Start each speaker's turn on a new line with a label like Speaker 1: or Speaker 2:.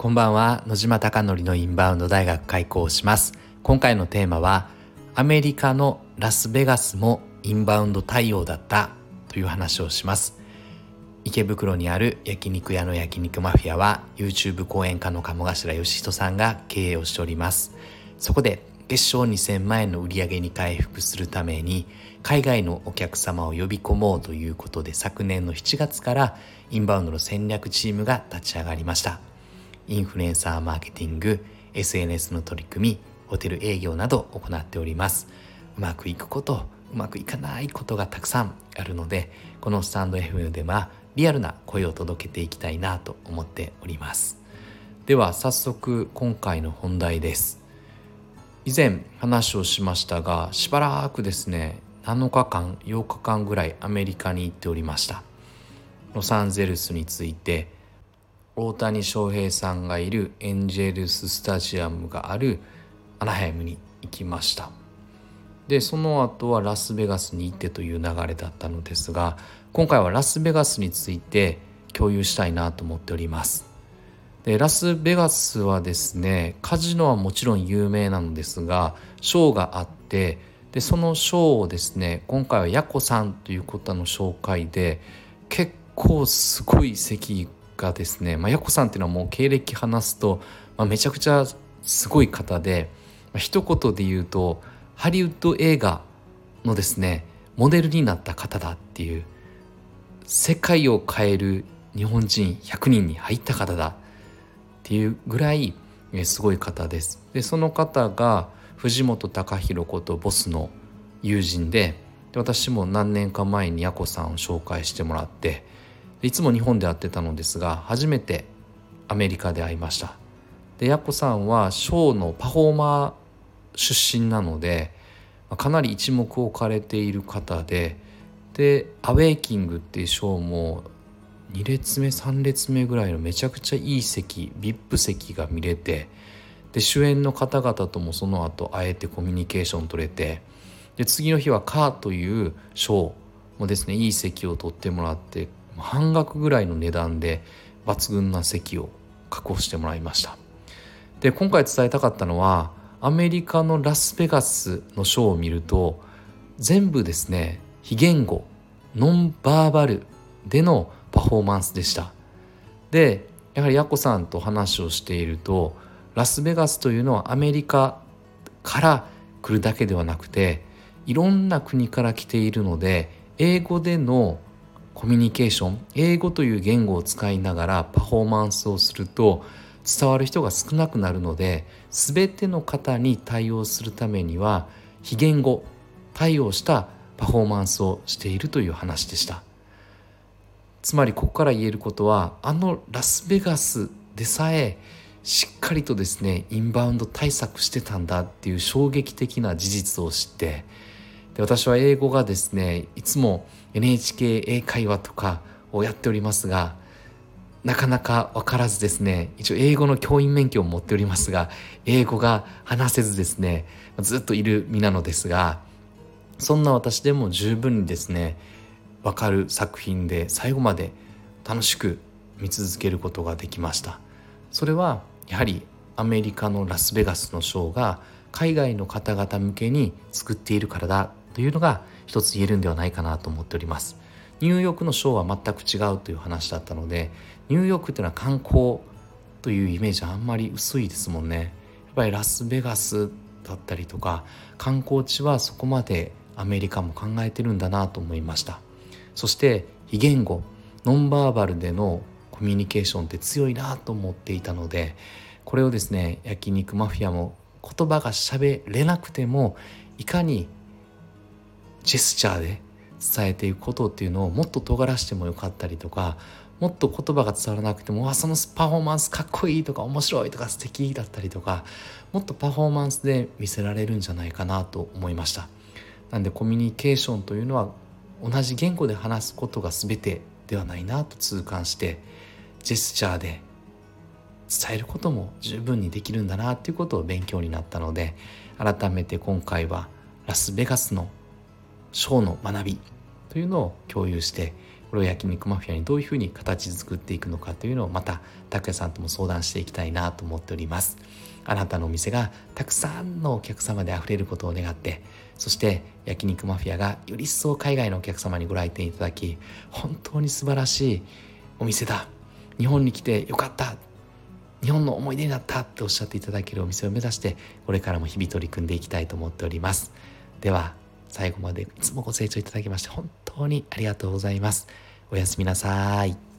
Speaker 1: こんばんは。野島貴則のインバウンド大学開校します。今回のテーマはアメリカのラスベガスもインバウンド対応だったという話をします。池袋にある焼肉屋の焼肉マフィアは YouTube 講演家の鴨頭義人さんが経営をしております。そこで月賞2000万円の売り上げに回復するために海外のお客様を呼び込もうということで昨年の7月からインバウンドの戦略チームが立ち上がりました。インフルエンサーマーケティング SNS の取り組みホテル営業など行っております。うまくいくことうまくいかないことがたくさんあるのでこのスタンド FM ではリアルな声を届けていきたいなと思っております。では早速今回の本題です。以前話をしましたがしばらくですね7日間8日間ぐらいアメリカに行っておりました。ロサンゼルスについて大谷翔平さんがいるエンジェルススタジアムがあるアナハイムに行きました。でその後はラスベガスに行ってという流れだったのですが今回はラスベガスについて共有したいなと思っております。でラスベガスはですねカジノはもちろん有名なのですがショーがあってでそのショーをですね今回はヤコさんという方の紹介で結構すごい席がですね、まあ、ヤコさんっていうのはもう経歴話すと、まあ、めちゃくちゃすごい方で、まあ、一言で言うとハリウッド映画のですねモデルになった方だっていう世界を変える日本人100人に入った方だっていうぐらいすごい方です。でその方が藤本隆弘ことボスの友人でで私も何年か前にヤコさんを紹介してもらっていつも日本で会ってたのですが初めてアメリカで会いました。でヤコさんはショーのパフォーマー出身なのでかなり一目置かれている方でで「アウェイキング」っていうショーも2列目3列目ぐらいのめちゃくちゃいい席 VIP 席が見れてで主演の方々ともその後あえてコミュニケーション取れてで次の日は「カー」というショーもですねいい席を取ってもらって半額ぐらいの値段で抜群な席を確保してもらいました。で今回伝えたかったのはアメリカのラスベガスのショーを見ると全部ですね非言語ノンバーバルでのパフォーマンスでした。でやはりヤコさんと話をしているとラスベガスというのはアメリカから来るだけではなくていろんな国から来ているので英語でのコミュニケーション英語という言語を使いながらパフォーマンスをすると伝わる人が少なくなるので全ての方に対応するためには非言語対応したパフォーマンスをしているという話でした。つまりここから言えることはあのラスベガスでさえしっかりとですねインバウンド対策してたんだっていう衝撃的な事実を知ってで私は英語がですねいつも NHK 英会話とかをやっておりますがなかなか分からずですね一応英語の教員免許を持っておりますが英語が話せずですねずっといる身なのですがそんな私でも十分にですね分かる作品で最後まで楽しく見続けることができました。それはやはりアメリカのラスベガスのショーが海外の方々向けに作っているからだというのが一つ言えるんではないかなと思っております。ニューヨークのショーは全く違うという話だったのでニューヨークっていうのは観光というイメージはあんまり薄いですもんね。やっぱりラスベガスだったりとか観光地はそこまでアメリカも考えてるんだなと思いました。そして非言語ノンバーバルでのコミュニケーションって強いなと思っていたのでこれをですね焼肉マフィアも言葉が喋れなくてもいかにジェスチャーで伝えていくことっていうのをもっと尖らしてもよかったりとかもっと言葉が伝わらなくても「わそのパフォーマンスかっこいい」とか「面白い」とか「素敵だったりとかもっとパフォーマンスで見せられるんじゃないかなと思いました。なんでコミュニケーションというのは同じ言語で話すことが全てではないなと痛感してジェスチャーで伝えることも十分にできるんだなっていうことを勉強になったので改めて今回はラスベガスのショーの学びというのを共有してこれを焼肉マフィアにどういうふうに形作っていくのかというのをまた拓也さんとも相談していきたいなと思っております。あなたのお店がたくさんのお客様であふれることを願ってそして焼肉マフィアがより一層海外のお客様にご来店いただき本当に素晴らしいお店だ。日本に来てよかった。日本の思い出になったっておっしゃっていただけるお店を目指してこれからも日々取り組んでいきたいと思っております。では最後までいつもご清聴いただきまして本当にありがとうございます。おやすみなさい。